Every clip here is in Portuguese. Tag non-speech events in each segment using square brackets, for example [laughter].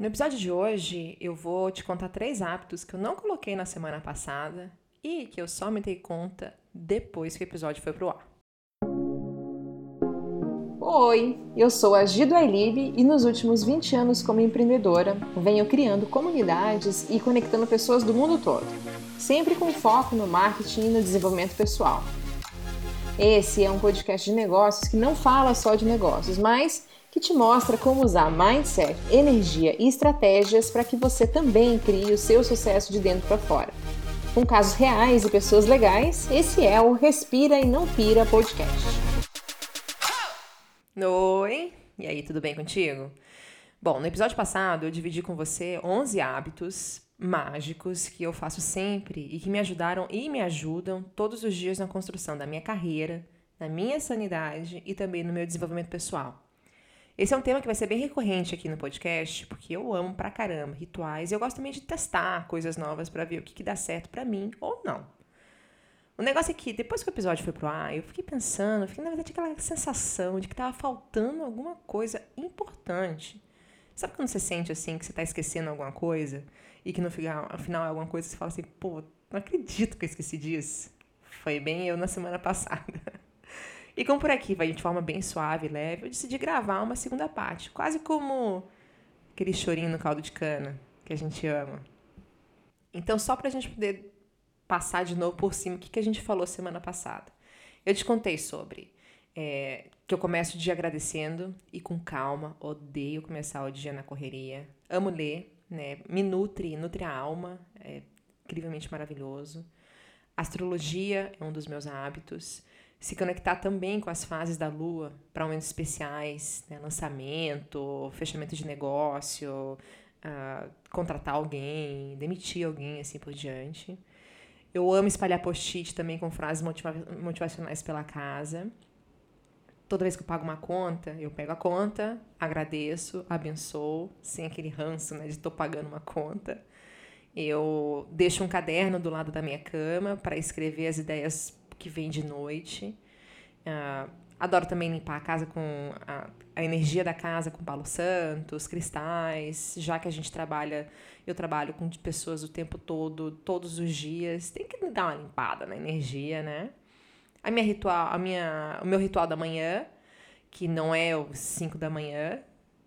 No episódio de hoje, eu vou te contar três hábitos que eu não coloquei na semana passada e que eu só me dei conta depois que o episódio foi pro ar. Oi, eu sou a Gido Ailib e nos últimos 20 anos como empreendedora venho criando comunidades e conectando pessoas do mundo todo, sempre com foco no marketing e no desenvolvimento pessoal. Esse é um podcast de negócios que não fala só de negócios, mas que te mostra como usar mindset, energia e estratégias para que você também crie o seu sucesso de dentro para fora. Com casos reais e pessoas legais, esse é o Respira e Não Pira podcast. Oi, e aí, tudo bem contigo? Bom, no episódio passado eu dividi com você 11 hábitos mágicos que eu faço sempre e que me ajudaram e me ajudam todos os dias na construção da minha carreira, na minha sanidade e também no meu desenvolvimento pessoal. Esse é um tema que vai ser bem recorrente aqui no podcast, porque eu amo pra caramba rituais e eu gosto também de testar coisas novas para ver o que, que dá certo para mim ou não. O negócio é que, depois que o episódio foi pro ar, eu fiquei pensando, fiquei na verdade aquela sensação de que tava faltando alguma coisa importante. Sabe quando você sente assim que você tá esquecendo alguma coisa e que no final, no final é alguma coisa você fala assim, pô, não acredito que eu esqueci disso. Foi bem eu na semana [laughs] passada. E como por aqui vai de forma bem suave e leve, eu decidi gravar uma segunda parte, quase como aquele chorinho no caldo de cana que a gente ama. Então, só para a gente poder passar de novo por cima, o que, que a gente falou semana passada? Eu te contei sobre é, que eu começo o dia agradecendo e com calma. Odeio começar o dia na correria. Amo ler, né? Me nutre, nutre a alma. É incrivelmente maravilhoso. Astrologia é um dos meus hábitos se conectar também com as fases da lua para momentos especiais, né? lançamento, fechamento de negócio, uh, contratar alguém, demitir alguém, assim por diante. Eu amo espalhar post-it também com frases motiva motivacionais pela casa. Toda vez que eu pago uma conta, eu pego a conta, agradeço, abençoo, sem aquele ranço né, de estou pagando uma conta. Eu deixo um caderno do lado da minha cama para escrever as ideias que vem de noite. Uh, adoro também limpar a casa com a, a, energia da casa com palo santo, os cristais, já que a gente trabalha, eu trabalho com pessoas o tempo todo, todos os dias, tem que dar uma limpada na energia, né? A minha ritual, a minha, o meu ritual da manhã, que não é os 5 da manhã,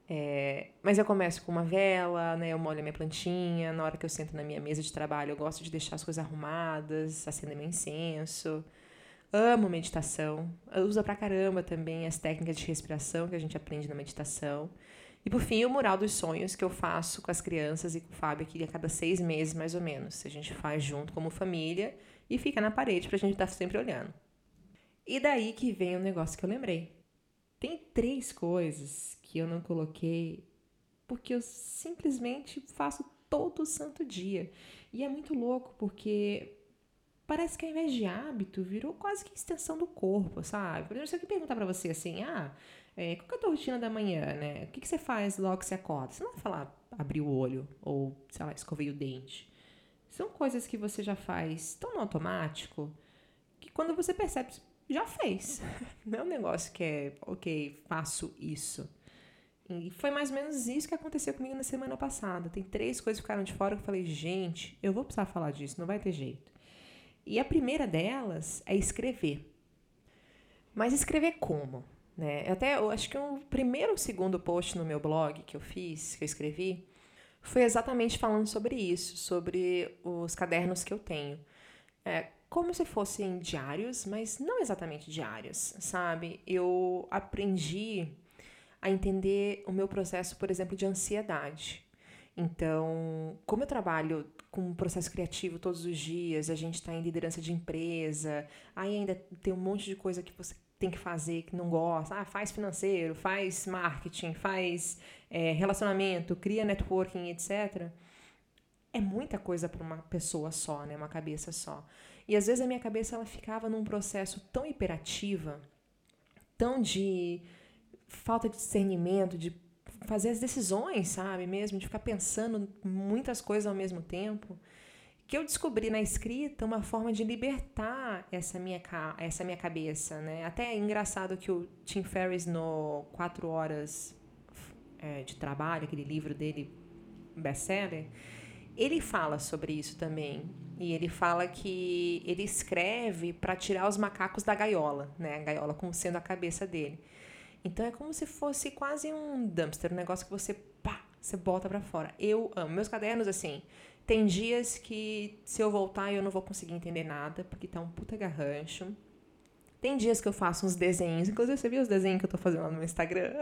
é, mas eu começo com uma vela, né? Eu molho a minha plantinha. Na hora que eu sento na minha mesa de trabalho, eu gosto de deixar as coisas arrumadas, acender meu incenso. Amo meditação. Usa pra caramba também as técnicas de respiração que a gente aprende na meditação. E por fim, o mural dos sonhos que eu faço com as crianças e com o Fábio aqui a cada seis meses, mais ou menos. A gente faz junto como família e fica na parede pra gente estar tá sempre olhando. E daí que vem o um negócio que eu lembrei. Tem três coisas que eu não coloquei porque eu simplesmente faço todo santo dia. E é muito louco porque parece que ao invés de hábito, virou quase que extensão do corpo, sabe? Por exemplo, se eu perguntar pra você assim, ah, é, qual é a tua rotina da manhã, né? O que, que você faz logo que você acorda? Você não vai falar abrir o olho ou, sei lá, escovei o dente. São coisas que você já faz tão no automático que quando você percebe, já fez. [laughs] Não é um negócio que é, ok, faço isso. E foi mais ou menos isso que aconteceu comigo na semana passada. Tem três coisas que ficaram de fora que eu falei, gente, eu vou precisar falar disso, não vai ter jeito. E a primeira delas é escrever. Mas escrever como? Né? Até eu acho que o primeiro ou segundo post no meu blog que eu fiz, que eu escrevi, foi exatamente falando sobre isso, sobre os cadernos que eu tenho. É, como se fossem diários, mas não exatamente diários, sabe? Eu aprendi a entender o meu processo, por exemplo, de ansiedade. Então, como eu trabalho com um processo criativo todos os dias, a gente está em liderança de empresa, aí ainda tem um monte de coisa que você tem que fazer que não gosta. Ah, faz financeiro, faz marketing, faz é, relacionamento, cria networking, etc. É muita coisa para uma pessoa só, né? Uma cabeça só. E às vezes a minha cabeça ela ficava num processo tão hiperativa, tão de falta de discernimento, de fazer as decisões, sabe? Mesmo, de ficar pensando muitas coisas ao mesmo tempo. Que eu descobri na escrita uma forma de libertar essa minha, essa minha cabeça, né? Até é engraçado que o Tim Ferriss, no Quatro Horas é, de Trabalho, aquele livro dele best-seller, ele fala sobre isso também. E ele fala que ele escreve para tirar os macacos da gaiola, né? A gaiola como sendo a cabeça dele. Então é como se fosse quase um dumpster, um negócio que você pá, você bota para fora. Eu amo meus cadernos assim. Tem dias que se eu voltar eu não vou conseguir entender nada, porque tá um puta garrancho. Tem dias que eu faço uns desenhos, inclusive você viu os desenhos que eu tô fazendo lá no meu Instagram?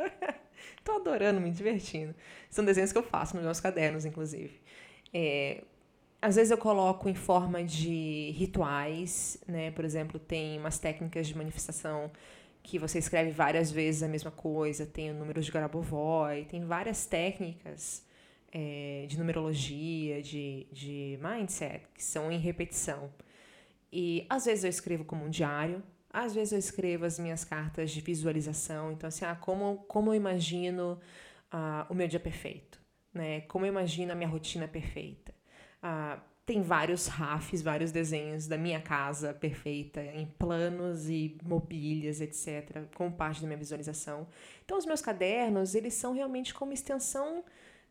[laughs] tô adorando, me divertindo. São desenhos que eu faço nos meus cadernos, inclusive. É, às vezes eu coloco em forma de rituais, né? Por exemplo, tem umas técnicas de manifestação que você escreve várias vezes a mesma coisa, tem o número de Grabovoi, tem várias técnicas é, de numerologia, de, de mindset, que são em repetição. E às vezes eu escrevo como um diário, às vezes eu escrevo as minhas cartas de visualização. Então, assim, ah, como, como eu imagino ah, o meu dia perfeito, né? Como eu imagino a minha rotina perfeita. Ah, tem vários rafs, vários desenhos da minha casa perfeita em planos e mobílias, etc, como parte da minha visualização. Então os meus cadernos, eles são realmente como extensão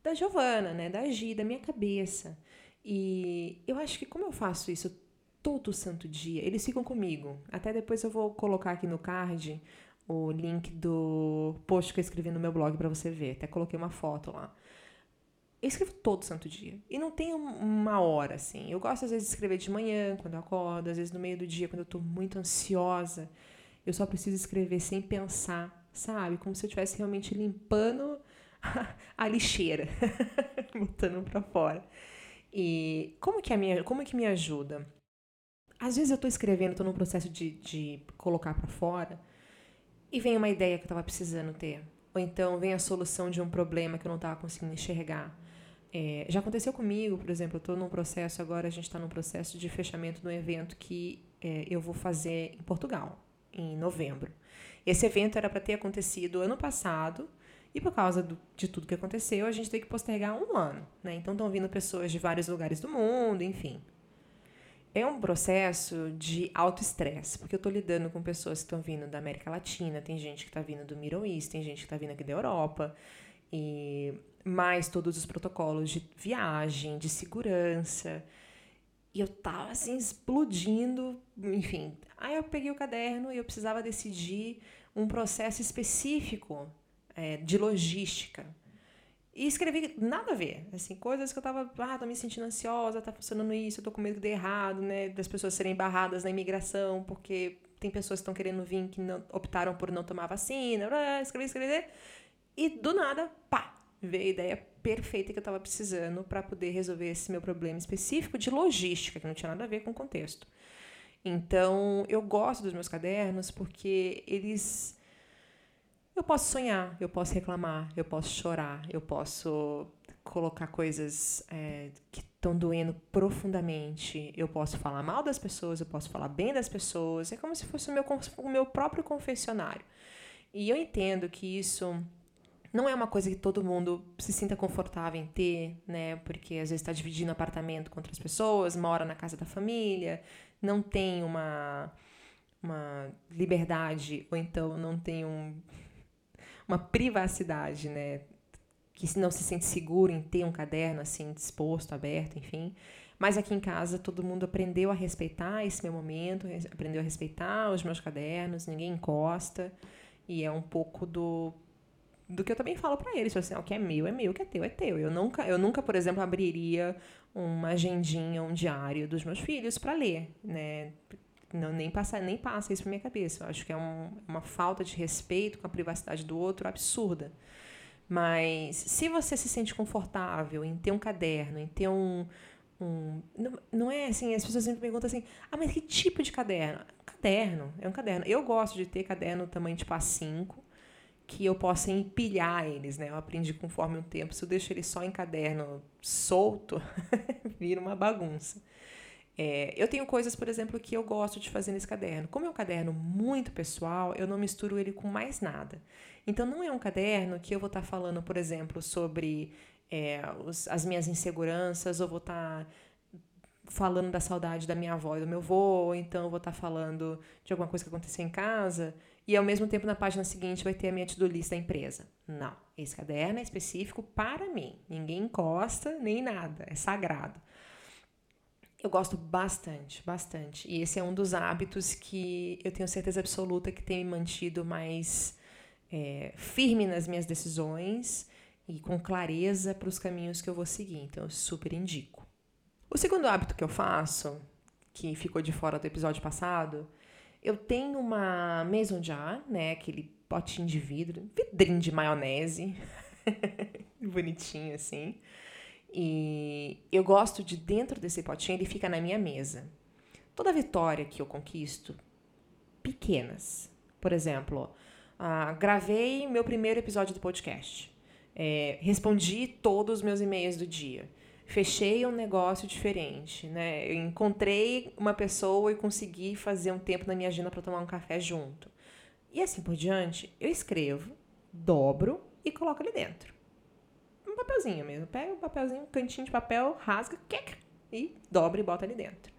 da Giovana, né, da Gi, da minha cabeça. E eu acho que como eu faço isso todo santo dia, eles ficam comigo. Até depois eu vou colocar aqui no card o link do post que eu escrevi no meu blog para você ver. Até coloquei uma foto lá. Eu escrevo todo santo dia. E não tem uma hora, assim. Eu gosto, às vezes, de escrever de manhã, quando eu acordo, às vezes no meio do dia, quando eu tô muito ansiosa. Eu só preciso escrever sem pensar, sabe? Como se eu estivesse realmente limpando [laughs] a lixeira, [laughs] botando pra fora. E como que, a minha, como que me ajuda? Às vezes eu tô escrevendo, tô num processo de, de colocar para fora, e vem uma ideia que eu tava precisando ter. Ou então vem a solução de um problema que eu não tava conseguindo enxergar. É, já aconteceu comigo, por exemplo, eu estou num processo agora, a gente está num processo de fechamento de um evento que é, eu vou fazer em Portugal, em novembro. Esse evento era para ter acontecido ano passado, e por causa do, de tudo que aconteceu, a gente tem que postergar um ano. Né? Então estão vindo pessoas de vários lugares do mundo, enfim. É um processo de alto estresse, porque eu estou lidando com pessoas que estão vindo da América Latina, tem gente que está vindo do Middle East, tem gente que está vindo aqui da Europa, e mais todos os protocolos de viagem, de segurança. E eu tava assim explodindo, enfim. Aí eu peguei o caderno e eu precisava decidir um processo específico é, de logística. E escrevi nada a ver, assim, coisas que eu tava, ah, tô me sentindo ansiosa, tá funcionando isso, eu tô com medo de dar errado, né, das pessoas serem barradas na imigração, porque tem pessoas que estão querendo vir que não, optaram por não tomar vacina, escrevi, escrevi, e do nada, pá, veio a ideia perfeita que eu estava precisando para poder resolver esse meu problema específico de logística, que não tinha nada a ver com o contexto. Então, eu gosto dos meus cadernos porque eles. Eu posso sonhar, eu posso reclamar, eu posso chorar, eu posso colocar coisas é, que estão doendo profundamente. Eu posso falar mal das pessoas, eu posso falar bem das pessoas. É como se fosse o meu, o meu próprio confessionário. E eu entendo que isso não é uma coisa que todo mundo se sinta confortável em ter, né? Porque às vezes está dividindo apartamento com outras pessoas, mora na casa da família, não tem uma, uma liberdade, ou então não tem um, uma privacidade, né? Que não se sente seguro em ter um caderno assim disposto, aberto, enfim. Mas aqui em casa todo mundo aprendeu a respeitar esse meu momento, aprendeu a respeitar os meus cadernos, ninguém encosta. E é um pouco do do que eu também falo para eles, assim, o que é meu é meu, o que é teu é teu. Eu nunca, eu nunca, por exemplo, abriria uma agendinha, um diário dos meus filhos para ler, né? Não, nem passa, nem passa isso pra minha cabeça. Eu acho que é um, uma falta de respeito com a privacidade do outro absurda. Mas se você se sente confortável em ter um caderno, em ter um, um não, não é assim, as pessoas sempre perguntam assim: "Ah, mas que tipo de caderno?" Caderno, é um caderno. Eu gosto de ter caderno tamanho tipo A5 que eu possa empilhar eles, né? Eu aprendi conforme o tempo. Se eu deixo ele só em caderno solto, [laughs] vira uma bagunça. É, eu tenho coisas, por exemplo, que eu gosto de fazer nesse caderno. Como é um caderno muito pessoal, eu não misturo ele com mais nada. Então, não é um caderno que eu vou estar tá falando, por exemplo, sobre é, os, as minhas inseguranças, ou vou estar tá falando da saudade da minha avó e do meu avô, ou então eu vou estar tá falando de alguma coisa que aconteceu em casa e ao mesmo tempo na página seguinte vai ter a minha to-do list da empresa. Não, esse caderno é específico para mim. Ninguém encosta nem nada, é sagrado. Eu gosto bastante, bastante. E esse é um dos hábitos que eu tenho certeza absoluta que tem me mantido mais é, firme nas minhas decisões e com clareza para os caminhos que eu vou seguir. Então, eu super indico. O segundo hábito que eu faço, que ficou de fora do episódio passado, eu tenho uma maison jar, né, aquele potinho de vidro, vidrinho de maionese, [laughs] bonitinho assim. E eu gosto de dentro desse potinho, ele fica na minha mesa. Toda vitória que eu conquisto, pequenas. Por exemplo, uh, gravei meu primeiro episódio do podcast. É, respondi todos os meus e-mails do dia. Fechei um negócio diferente, né? Eu encontrei uma pessoa e consegui fazer um tempo na minha agenda para tomar um café junto. E assim por diante, eu escrevo, dobro e coloco ali dentro um papelzinho mesmo. Pega um papelzinho, um cantinho de papel, rasga, e dobra e bota ali dentro.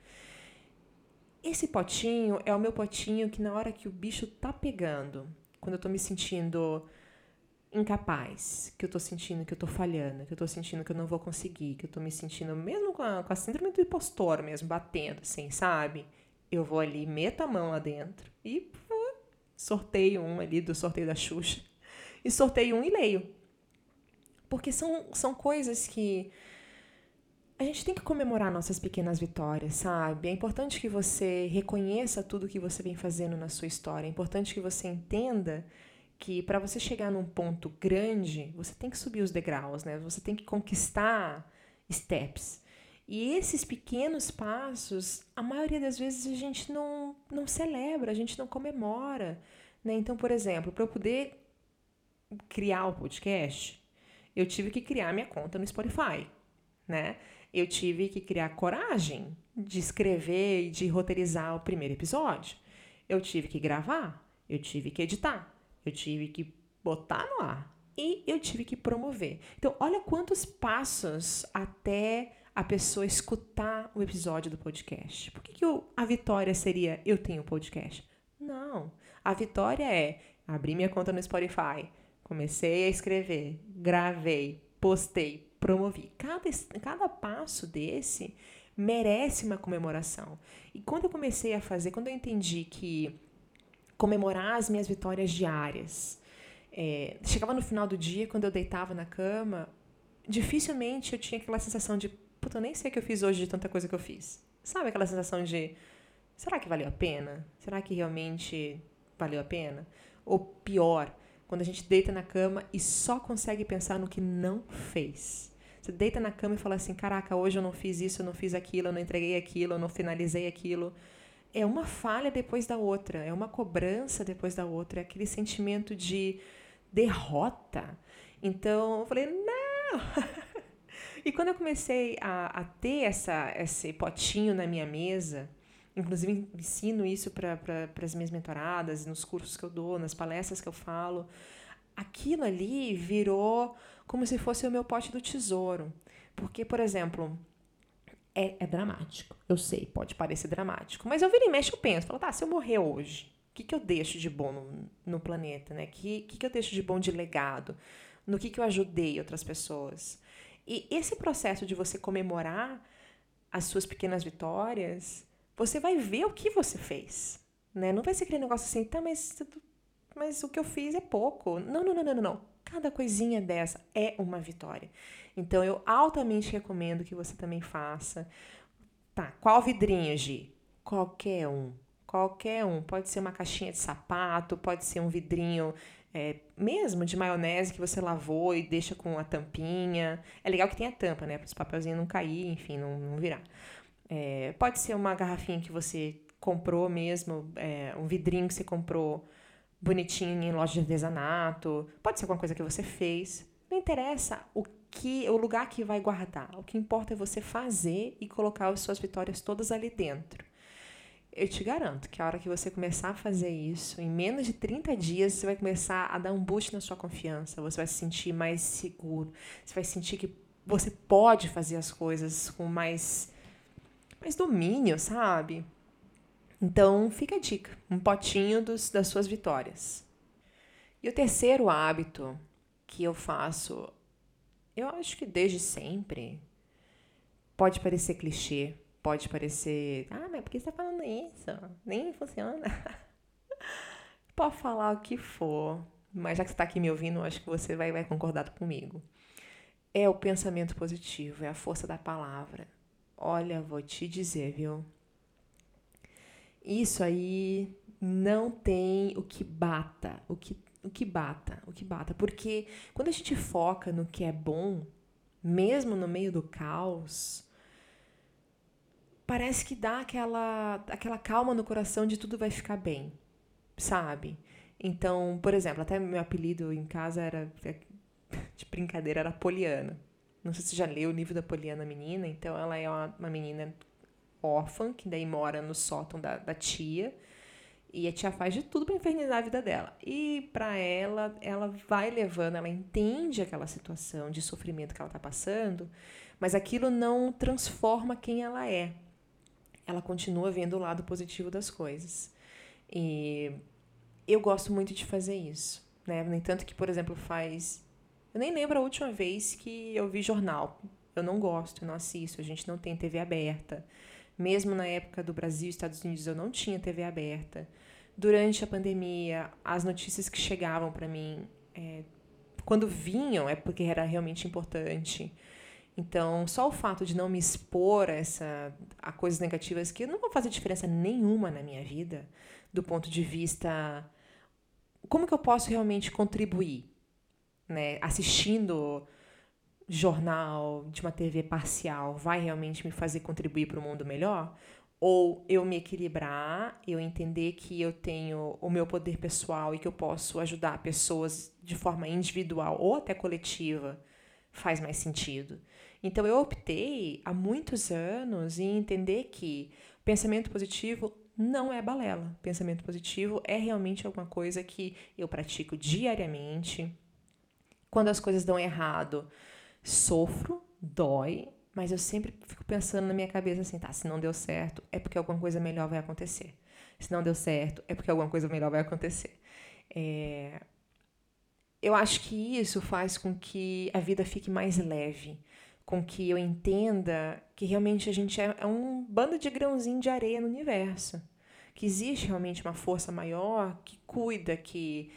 Esse potinho é o meu potinho que na hora que o bicho tá pegando, quando eu tô me sentindo incapaz, que eu tô sentindo que eu tô falhando, que eu tô sentindo que eu não vou conseguir, que eu tô me sentindo mesmo com a, com a síndrome do impostor mesmo, batendo assim, sabe? Eu vou ali, meto a mão lá dentro e pô, sorteio um ali do sorteio da Xuxa. E sorteio um e leio. Porque são, são coisas que a gente tem que comemorar nossas pequenas vitórias, sabe? É importante que você reconheça tudo que você vem fazendo na sua história. É importante que você entenda que para você chegar num ponto grande, você tem que subir os degraus, né? Você tem que conquistar steps. E esses pequenos passos, a maioria das vezes a gente não, não celebra, a gente não comemora. Né? Então, por exemplo, para eu poder criar o podcast, eu tive que criar minha conta no Spotify, né? Eu tive que criar coragem de escrever e de roteirizar o primeiro episódio. Eu tive que gravar, eu tive que editar, eu tive que botar no ar e eu tive que promover. Então, olha quantos passos até a pessoa escutar o episódio do podcast. Por que, que eu, a vitória seria eu tenho podcast? Não. A vitória é abrir minha conta no Spotify, Comecei a escrever, gravei, postei, promovi. Cada, cada passo desse merece uma comemoração. E quando eu comecei a fazer, quando eu entendi que comemorar as minhas vitórias diárias, é, chegava no final do dia, quando eu deitava na cama, dificilmente eu tinha aquela sensação de, puta, eu nem sei o que eu fiz hoje de tanta coisa que eu fiz. Sabe aquela sensação de, será que valeu a pena? Será que realmente valeu a pena? Ou pior, quando a gente deita na cama e só consegue pensar no que não fez. Você deita na cama e fala assim: caraca, hoje eu não fiz isso, eu não fiz aquilo, eu não entreguei aquilo, eu não finalizei aquilo. É uma falha depois da outra, é uma cobrança depois da outra, é aquele sentimento de derrota. Então eu falei: não! [laughs] e quando eu comecei a, a ter essa, esse potinho na minha mesa, Inclusive, ensino isso para pra, as minhas mentoradas, nos cursos que eu dou, nas palestras que eu falo. Aquilo ali virou como se fosse o meu pote do tesouro. Porque, por exemplo, é, é dramático. Eu sei, pode parecer dramático. Mas eu viro e mexo, eu penso. Falo, tá, se eu morrer hoje, o que, que eu deixo de bom no, no planeta? né? O que, que, que eu deixo de bom de legado? No que, que eu ajudei outras pessoas? E esse processo de você comemorar as suas pequenas vitórias você vai ver o que você fez. Né? Não vai ser aquele negócio assim, tá, mas, mas o que eu fiz é pouco. Não, não, não, não, não. Cada coisinha dessa é uma vitória. Então, eu altamente recomendo que você também faça. Tá, qual vidrinho, Gi? Qualquer um. Qualquer um. Pode ser uma caixinha de sapato, pode ser um vidrinho é, mesmo de maionese que você lavou e deixa com a tampinha. É legal que tenha tampa, né? Para os papelzinhos não cair, enfim, não, não virar. É, pode ser uma garrafinha que você comprou mesmo, é, um vidrinho que você comprou bonitinho em loja de artesanato, pode ser alguma coisa que você fez. Não interessa o que, o lugar que vai guardar. O que importa é você fazer e colocar as suas vitórias todas ali dentro. Eu te garanto que a hora que você começar a fazer isso, em menos de 30 dias, você vai começar a dar um boost na sua confiança, você vai se sentir mais seguro, você vai sentir que você pode fazer as coisas com mais mais domínio, sabe? Então, fica a dica: um potinho dos, das suas vitórias. E o terceiro hábito que eu faço, eu acho que desde sempre, pode parecer clichê, pode parecer, ah, mas por que você está falando isso? Nem funciona. [laughs] pode falar o que for, mas já que você está aqui me ouvindo, acho que você vai, vai concordar comigo. É o pensamento positivo, é a força da palavra. Olha, vou te dizer, viu? Isso aí não tem o que bata, o que, o que bata, o que bata. Porque quando a gente foca no que é bom, mesmo no meio do caos, parece que dá aquela, aquela calma no coração de tudo vai ficar bem, sabe? Então, por exemplo, até meu apelido em casa era de brincadeira era Poliana. Não sei se você já leu o livro da Poliana Menina, então ela é uma, uma menina órfã, que daí mora no sótão da, da tia. E a tia faz de tudo para infernizar a vida dela. E para ela, ela vai levando, ela entende aquela situação de sofrimento que ela está passando, mas aquilo não transforma quem ela é. Ela continua vendo o lado positivo das coisas. E eu gosto muito de fazer isso. Né? No entanto, que, por exemplo, faz. Eu nem lembro a última vez que eu vi jornal. Eu não gosto, eu não assisto, a gente não tem TV aberta. Mesmo na época do Brasil e Estados Unidos, eu não tinha TV aberta. Durante a pandemia, as notícias que chegavam para mim, é, quando vinham, é porque era realmente importante. Então, só o fato de não me expor a, essa, a coisas negativas que não vão fazer diferença nenhuma na minha vida, do ponto de vista. Como que eu posso realmente contribuir? Né? Assistindo jornal, de uma TV parcial, vai realmente me fazer contribuir para o mundo melhor? Ou eu me equilibrar, eu entender que eu tenho o meu poder pessoal e que eu posso ajudar pessoas de forma individual ou até coletiva, faz mais sentido. Então eu optei há muitos anos em entender que pensamento positivo não é balela. Pensamento positivo é realmente alguma coisa que eu pratico diariamente. Quando as coisas dão errado, Sofro, dói, mas eu sempre fico pensando na minha cabeça assim, tá, se não deu certo, é porque alguma coisa melhor vai acontecer. Se não deu certo, é porque alguma coisa melhor vai acontecer. É... Eu acho que isso faz com que a vida fique mais leve, com que eu entenda que realmente a gente é, é um bando de grãozinho de areia no universo. Que existe realmente uma força maior que cuida, que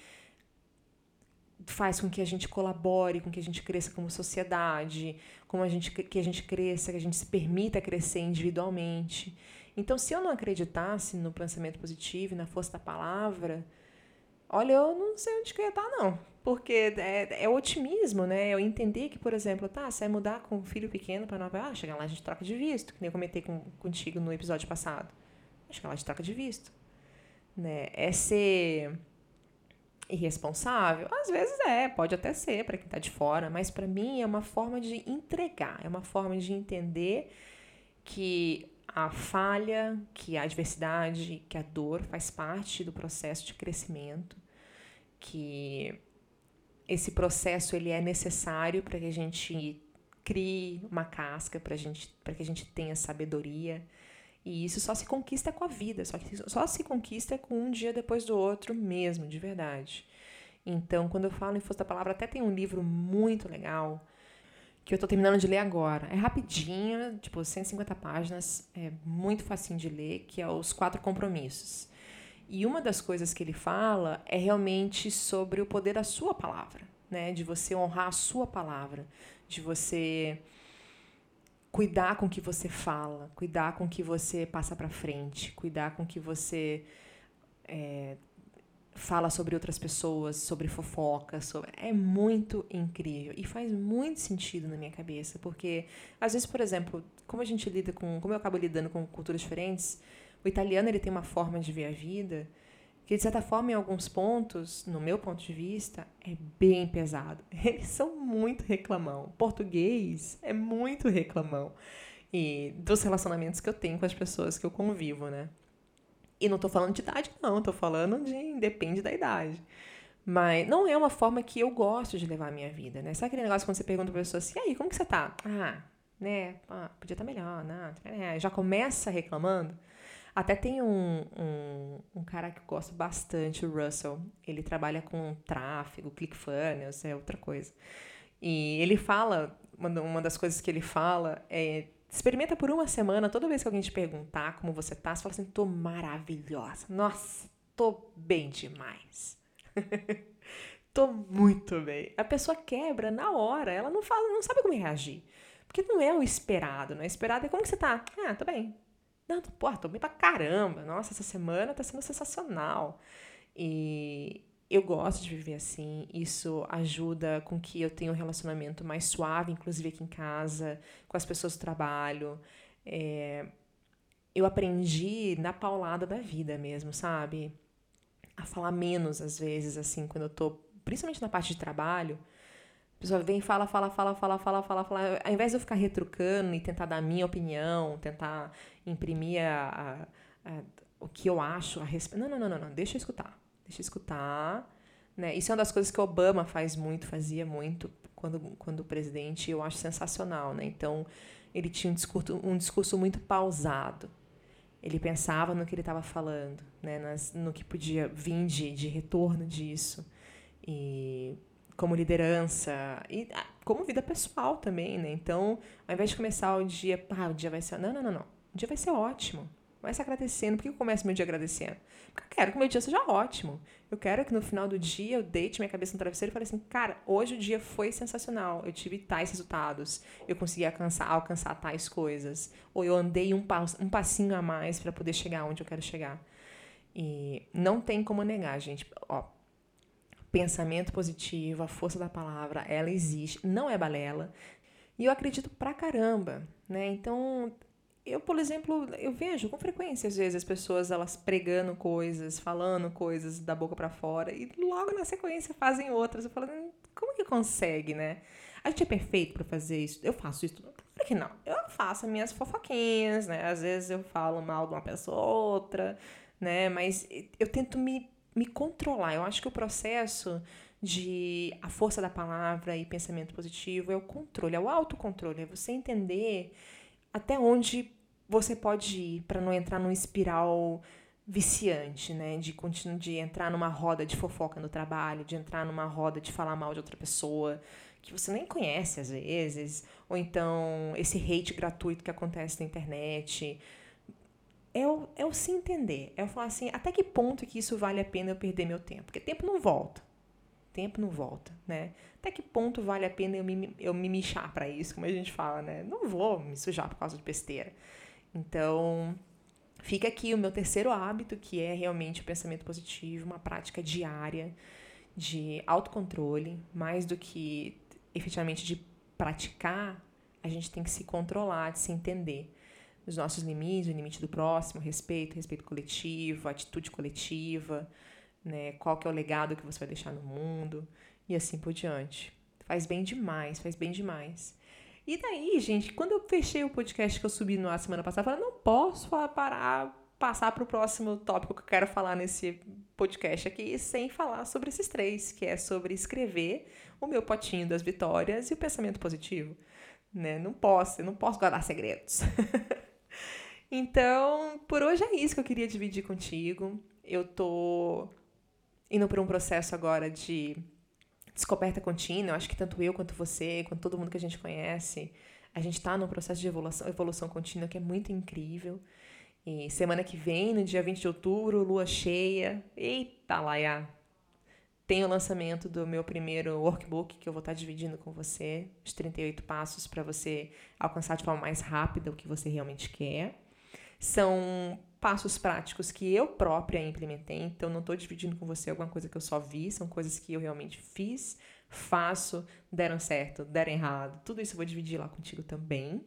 faz com que a gente colabore, com que a gente cresça como sociedade, como a gente, que a gente cresça, que a gente se permita crescer individualmente. Então, se eu não acreditasse no pensamento positivo e na força da palavra, olha, eu não sei onde que eu ia estar, não. Porque é, é otimismo, né? Eu entender que, por exemplo, tá, você vai mudar com um filho pequeno para Nova York, chegar lá a gente troca de visto, que nem eu comentei com, contigo no episódio passado. Chegar lá a gente troca de visto. Né? É ser irresponsável? Às vezes é, pode até ser para quem está de fora, mas para mim é uma forma de entregar, é uma forma de entender que a falha, que a adversidade, que a dor faz parte do processo de crescimento, que esse processo ele é necessário para que a gente crie uma casca, para que a gente tenha sabedoria, e isso só se conquista com a vida, só, que, só se conquista com um dia depois do outro mesmo, de verdade. Então, quando eu falo em força da palavra, até tem um livro muito legal que eu estou terminando de ler agora. É rapidinho, tipo 150 páginas, é muito facinho de ler, que é Os Quatro Compromissos. E uma das coisas que ele fala é realmente sobre o poder da sua palavra, né? De você honrar a sua palavra, de você cuidar com o que você fala, cuidar com o que você passa para frente, cuidar com o que você é, fala sobre outras pessoas, sobre fofoca, sobre... é muito incrível. E faz muito sentido na minha cabeça, porque às vezes, por exemplo, como a gente lida com, como eu acabo lidando com culturas diferentes, o italiano ele tem uma forma de ver a vida que de certa forma em alguns pontos, no meu ponto de vista, é bem pesado. [laughs] Eles são muito reclamão. Português é muito reclamão. E dos relacionamentos que eu tenho com as pessoas que eu convivo, né? E não tô falando de idade, não, tô falando de depende da idade. Mas não é uma forma que eu gosto de levar a minha vida, né? Sabe aquele negócio quando você pergunta pra pessoa assim, e aí, como que você tá? Ah, né? Ah, podia estar tá melhor, né? Já começa reclamando. Até tem um, um, um, cara que eu gosto bastante, o Russell. Ele trabalha com tráfego, ClickFunnels, é outra coisa. E ele fala, uma das coisas que ele fala é experimenta por uma semana, toda vez que alguém te perguntar como você tá, você fala assim, tô maravilhosa. Nossa, tô bem demais. [laughs] tô muito bem. A pessoa quebra na hora, ela não fala, não sabe como reagir. Porque não é o esperado, não é esperado é como que você tá? Ah, tô bem. Não, porra, tô bem pra caramba. Nossa, essa semana tá sendo sensacional. E eu gosto de viver assim. Isso ajuda com que eu tenha um relacionamento mais suave, inclusive aqui em casa, com as pessoas do trabalho. É, eu aprendi na paulada da vida mesmo, sabe? A falar menos às vezes, assim, quando eu tô, principalmente na parte de trabalho. Pessoa vem fala, fala, fala, fala, fala, fala, fala. Ao invés de eu ficar retrucando e tentar dar a minha opinião, tentar imprimir a, a, a, o que eu acho a respeito. Não, não, não, não, não, deixa eu escutar. Deixa eu escutar. Né? Isso é uma das coisas que Obama faz muito, fazia muito quando, quando presidente, eu acho sensacional. Né? Então, ele tinha um discurso, um discurso muito pausado. Ele pensava no que ele estava falando, né? Nas, no que podia vir de, de retorno disso. E como liderança e ah, como vida pessoal também, né? Então, ao invés de começar o dia, ah, o dia vai ser. Não, não, não, não. O dia vai ser ótimo. Começa agradecendo. Por que eu começo meu dia agradecendo? Porque eu quero que meu dia seja ótimo. Eu quero que no final do dia eu deite minha cabeça no travesseiro e fale assim, cara, hoje o dia foi sensacional. Eu tive tais resultados. Eu consegui alcançar, alcançar tais coisas. Ou eu andei um, um passinho a mais para poder chegar onde eu quero chegar. E não tem como negar, gente. Ó, pensamento positivo, a força da palavra, ela existe, não é balela. E eu acredito pra caramba, né? Então, eu, por exemplo, eu vejo com frequência às vezes as pessoas elas pregando coisas, falando coisas da boca para fora e logo na sequência fazem outras. Eu falo, hum, como que consegue, né? A gente é perfeito para fazer isso. Eu faço isso. Claro que não. Eu faço as minhas fofoquinhas, né? Às vezes eu falo mal de uma pessoa ou outra, né? Mas eu tento me, me controlar. Eu acho que o processo de a força da palavra e pensamento positivo é o controle, é o autocontrole, é você entender até onde você pode ir para não entrar num espiral viciante, né? De continuar de entrar numa roda de fofoca no trabalho, de entrar numa roda de falar mal de outra pessoa que você nem conhece às vezes, ou então esse hate gratuito que acontece na internet. É o, é o se entender, é o falar assim, até que ponto que isso vale a pena eu perder meu tempo? Porque tempo não volta. Tempo não volta, né? Até que ponto vale a pena eu me, eu me para isso, como a gente fala, né? Não vou me sujar por causa de besteira. Então, fica aqui o meu terceiro hábito, que é realmente o pensamento positivo, uma prática diária de autocontrole, mais do que efetivamente de praticar, a gente tem que se controlar, de se entender os nossos limites, o limite do próximo, respeito, respeito coletivo, atitude coletiva, né? Qual que é o legado que você vai deixar no mundo e assim por diante. Faz bem demais, faz bem demais. E daí, gente, quando eu fechei o podcast que eu subi na semana passada, eu falei, não posso parar, passar para o próximo tópico que eu quero falar nesse podcast aqui sem falar sobre esses três, que é sobre escrever o meu potinho das vitórias e o pensamento positivo. Né? Não posso, eu não posso guardar segredos. [laughs] então, por hoje é isso que eu queria dividir contigo. Eu tô indo por um processo agora de descoberta contínua. Eu acho que tanto eu quanto você, quanto todo mundo que a gente conhece, a gente está num processo de evolução, evolução contínua que é muito incrível. E semana que vem, no dia 20 de outubro, lua cheia. Eita, Laia! Tem o lançamento do meu primeiro workbook que eu vou estar dividindo com você, os 38 passos para você alcançar de forma mais rápida o que você realmente quer. São passos práticos que eu própria implementei, então não estou dividindo com você alguma coisa que eu só vi, são coisas que eu realmente fiz, faço, deram certo, deram errado, tudo isso eu vou dividir lá contigo também.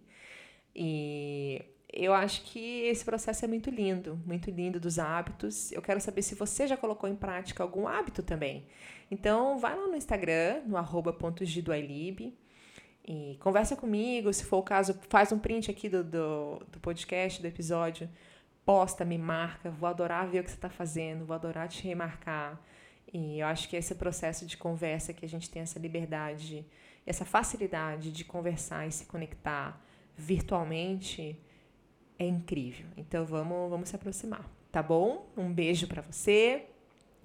E eu acho que esse processo é muito lindo, muito lindo dos hábitos. Eu quero saber se você já colocou em prática algum hábito também. Então, vai lá no Instagram, no arroba e conversa comigo, se for o caso, faz um print aqui do, do, do podcast, do episódio, posta, me marca, vou adorar ver o que você está fazendo, vou adorar te remarcar. E eu acho que esse processo de conversa que a gente tem essa liberdade, essa facilidade de conversar e se conectar virtualmente é incrível. Então vamos, vamos se aproximar, tá bom? Um beijo para você.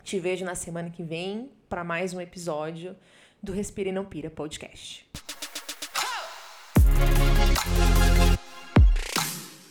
Te vejo na semana que vem para mais um episódio do Respira e Não Pira podcast.